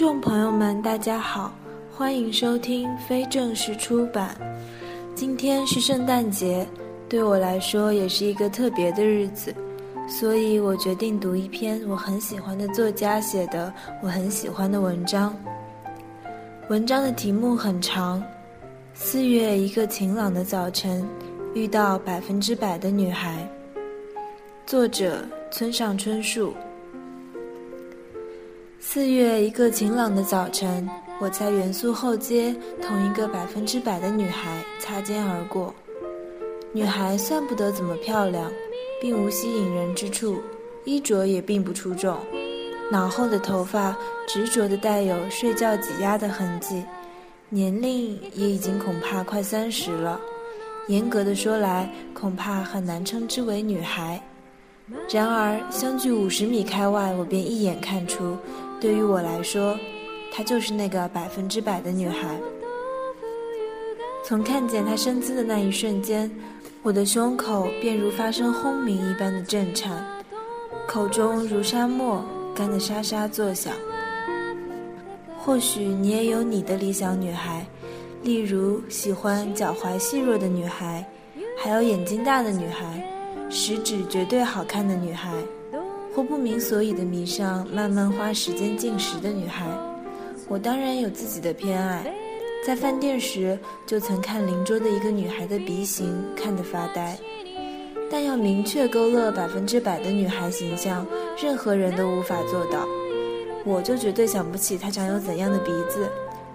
众朋友们，大家好，欢迎收听非正式出版。今天是圣诞节，对我来说也是一个特别的日子，所以我决定读一篇我很喜欢的作家写的我很喜欢的文章。文章的题目很长，《四月一个晴朗的早晨，遇到百分之百的女孩》。作者：村上春树。四月一个晴朗的早晨，我在元素后街同一个百分之百的女孩擦肩而过。女孩算不得怎么漂亮，并无吸引人之处，衣着也并不出众。脑后的头发执着的带有睡觉挤压的痕迹，年龄也已经恐怕快三十了。严格的说来，恐怕很难称之为女孩。然而，相距五十米开外，我便一眼看出。对于我来说，她就是那个百分之百的女孩。从看见她身姿的那一瞬间，我的胸口便如发生轰鸣一般的震颤，口中如沙漠干得沙沙作响。或许你也有你的理想女孩，例如喜欢脚踝细弱的女孩，还有眼睛大的女孩，食指绝对好看的女孩。或不明所以的迷上慢慢花时间进食的女孩，我当然有自己的偏爱。在饭店时，就曾看邻桌的一个女孩的鼻型，看得发呆。但要明确勾勒百分之百的女孩形象，任何人都无法做到。我就绝对想不起她长有怎样的鼻子，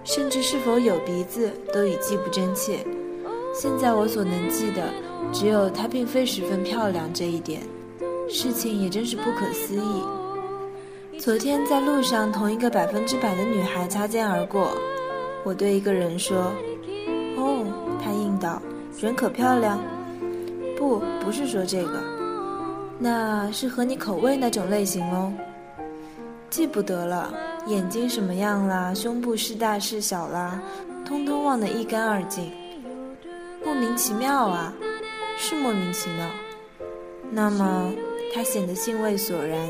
甚至是否有鼻子都已记不真切。现在我所能记的，只有她并非十分漂亮这一点。事情也真是不可思议。昨天在路上同一个百分之百的女孩擦肩而过，我对一个人说：“哦。”他应道：“人可漂亮。”“不，不是说这个，那是合你口味那种类型哦。”记不得了，眼睛什么样啦，胸部是大是小啦，通通忘得一干二净。莫名其妙啊，是莫名其妙。那么。他显得兴味索然。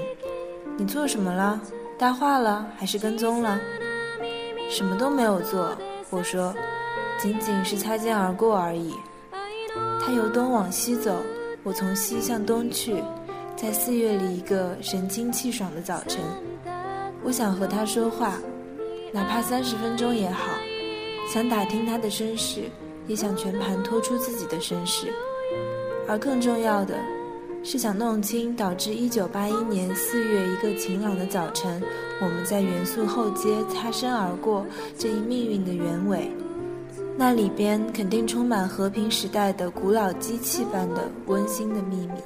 你做什么了？搭话了还是跟踪了？什么都没有做。我说，仅仅是擦肩而过而已。他由东往西走，我从西向东去，在四月里一个神清气爽的早晨，我想和他说话，哪怕三十分钟也好，想打听他的身世，也想全盘托出自己的身世，而更重要的。是想弄清导致1981年4月一个晴朗的早晨，我们在元素后街擦身而过这一命运的原委。那里边肯定充满和平时代的古老机器般的温馨的秘密。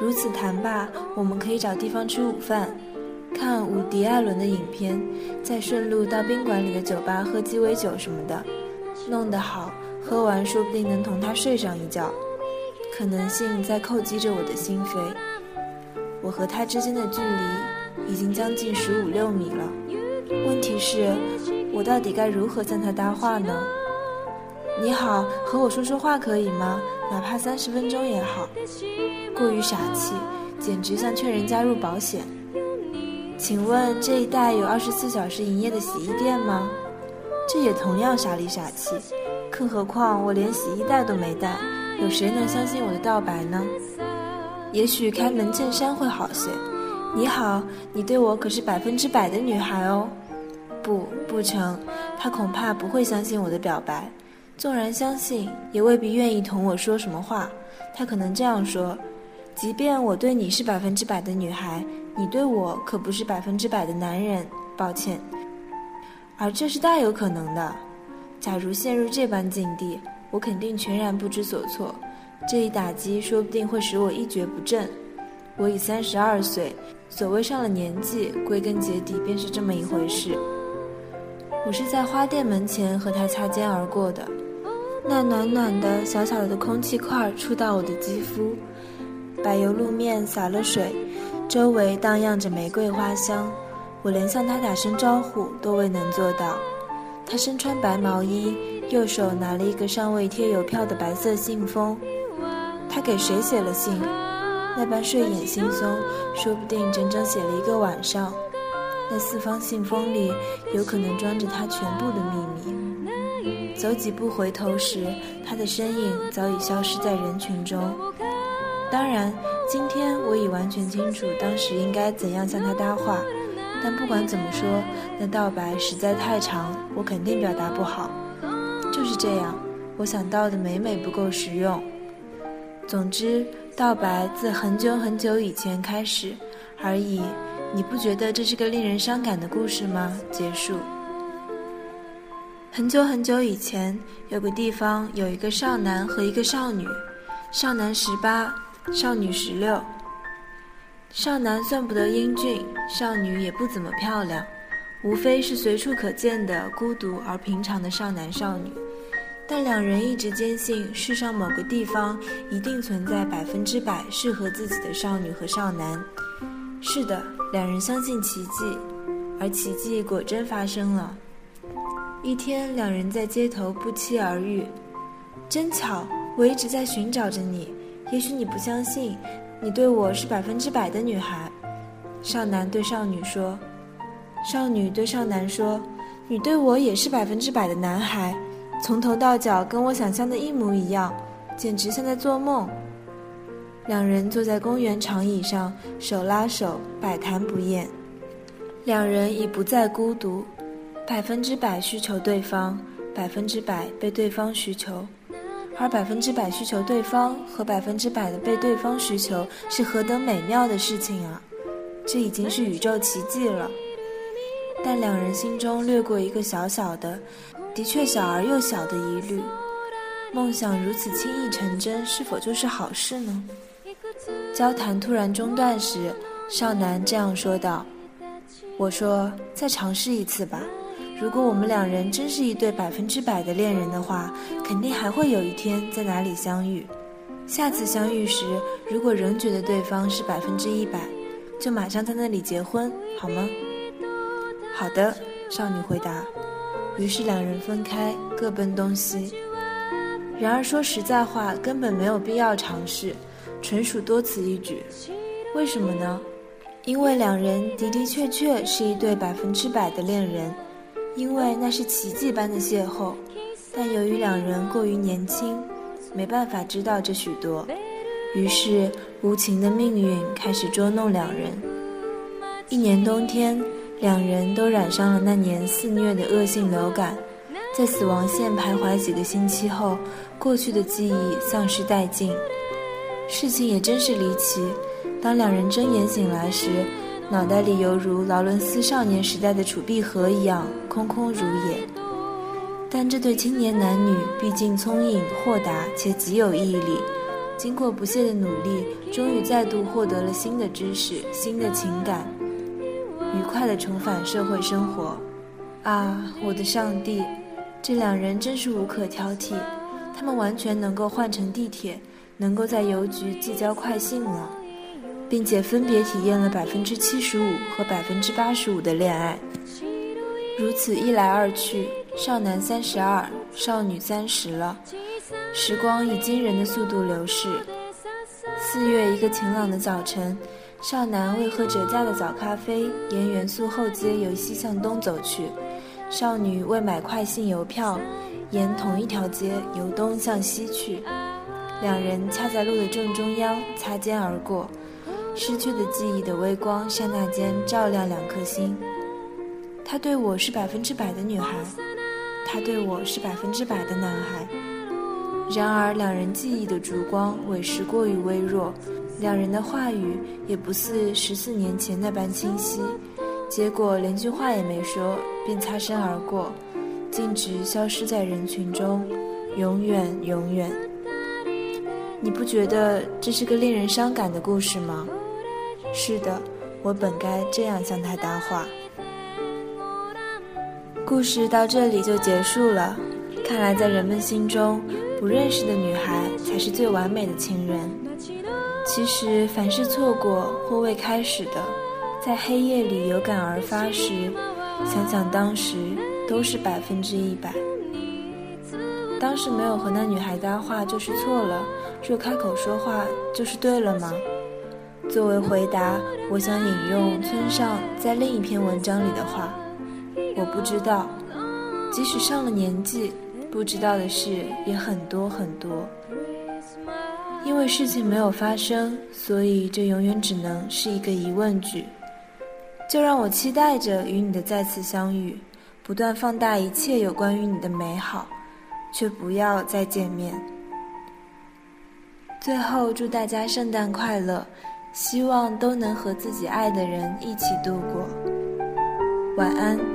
如此谈罢，我们可以找地方吃午饭，看伍迪·艾伦的影片，再顺路到宾馆里的酒吧喝鸡尾酒什么的。弄得好，喝完说不定能同他睡上一觉。可能性在叩击着我的心扉。我和他之间的距离已经将近十五六米了。问题是，我到底该如何向他搭话呢？你好，和我说说话可以吗？哪怕三十分钟也好。过于傻气，简直像劝人加入保险。请问这一带有二十四小时营业的洗衣店吗？这也同样傻里傻气。更何况我连洗衣袋都没带。有谁能相信我的道白呢？也许开门见山会好些。你好，你对我可是百分之百的女孩哦。不，不成，他恐怕不会相信我的表白。纵然相信，也未必愿意同我说什么话。他可能这样说：即便我对你是百分之百的女孩，你对我可不是百分之百的男人。抱歉。而这是大有可能的。假如陷入这般境地。我肯定全然不知所措，这一打击说不定会使我一蹶不振。我已三十二岁，所谓上了年纪，归根结底便是这么一回事。我是在花店门前和他擦肩而过的，那暖暖的小小的空气块触到我的肌肤，柏油路面洒了水，周围荡漾着玫瑰花香，我连向他打声招呼都未能做到。他身穿白毛衣。右手拿了一个尚未贴邮票的白色信封，他给谁写了信？那般睡眼惺忪，说不定整整写了一个晚上。那四方信封里有可能装着他全部的秘密。走几步回头时，他的身影早已消失在人群中。当然，今天我已完全清楚当时应该怎样向他搭话，但不管怎么说，那道白实在太长，我肯定表达不好。就是这样，我想到的每每不够实用。总之，道白自很久很久以前开始而已。你不觉得这是个令人伤感的故事吗？结束。很久很久以前，有个地方有一个少男和一个少女，少男十八，少女十六。少男算不得英俊，少女也不怎么漂亮，无非是随处可见的孤独而平常的少男少女。但两人一直坚信，世上某个地方一定存在百分之百适合自己的少女和少男。是的。两人相信奇迹，而奇迹果真发生了。一天，两人在街头不期而遇，真巧，我一直在寻找着你。也许你不相信，你对我是百分之百的女孩。少男对少女说，少女对少男说，你对我也是百分之百的男孩，从头到脚跟我想象的一模一样，简直像在做梦。两人坐在公园长椅上，手拉手，百谈不厌。两人已不再孤独，百分之百需求对方，百分之百被对方需求，而百分之百需求对方和百分之百的被对方需求是何等美妙的事情啊！这已经是宇宙奇迹了。但两人心中掠过一个小小的，的确小而又小的疑虑：梦想如此轻易成真，是否就是好事呢？交谈突然中断时，少男这样说道：“我说，再尝试一次吧。如果我们两人真是一对百分之百的恋人的话，肯定还会有一天在哪里相遇。下次相遇时，如果仍觉得对方是百分之一百，就马上在那里结婚，好吗？”“好的。”少女回答。于是两人分开，各奔东西。然而说实在话，根本没有必要尝试。纯属多此一举，为什么呢？因为两人的的确确是一对百分之百的恋人，因为那是奇迹般的邂逅。但由于两人过于年轻，没办法知道这许多，于是无情的命运开始捉弄两人。一年冬天，两人都染上了那年肆虐的恶性流感，在死亡线徘徊几个星期后，过去的记忆丧失殆尽。事情也真是离奇。当两人睁眼醒来时，脑袋里犹如劳伦斯少年时代的储币盒一样空空如也。但这对青年男女毕竟聪颖豁达且极有毅力，经过不懈的努力，终于再度获得了新的知识、新的情感，愉快地重返社会生活。啊，我的上帝！这两人真是无可挑剔，他们完全能够换乘地铁。能够在邮局寄交快信了，并且分别体验了百分之七十五和百分之八十五的恋爱。如此一来二去，少男三十二，少女三十了。时光以惊人的速度流逝。四月一个晴朗的早晨，少男为喝折价的早咖啡，沿元素后街由西向东走去；少女为买快信邮票，沿同一条街由东向西去。两人恰在路的正中央擦肩而过，失去的记忆的微光刹那间照亮两颗心。他对我是百分之百的女孩，他对我是百分之百的男孩。然而，两人记忆的烛光委实过于微弱，两人的话语也不似十四年前那般清晰。结果连句话也没说，便擦身而过，径直消失在人群中，永远，永远。你不觉得这是个令人伤感的故事吗？是的，我本该这样向他搭话。故事到这里就结束了。看来在人们心中，不认识的女孩才是最完美的情人。其实，凡是错过或未开始的，在黑夜里有感而发时，想想当时，都是百分之一百。当时没有和那女孩搭话就是错了。若开口说话就是对了吗？作为回答，我想引用村上在另一篇文章里的话：“我不知道，即使上了年纪，不知道的事也很多很多。因为事情没有发生，所以这永远只能是一个疑问句。就让我期待着与你的再次相遇，不断放大一切有关于你的美好，却不要再见面。最后，祝大家圣诞快乐！”希望都能和自己爱的人一起度过。晚安。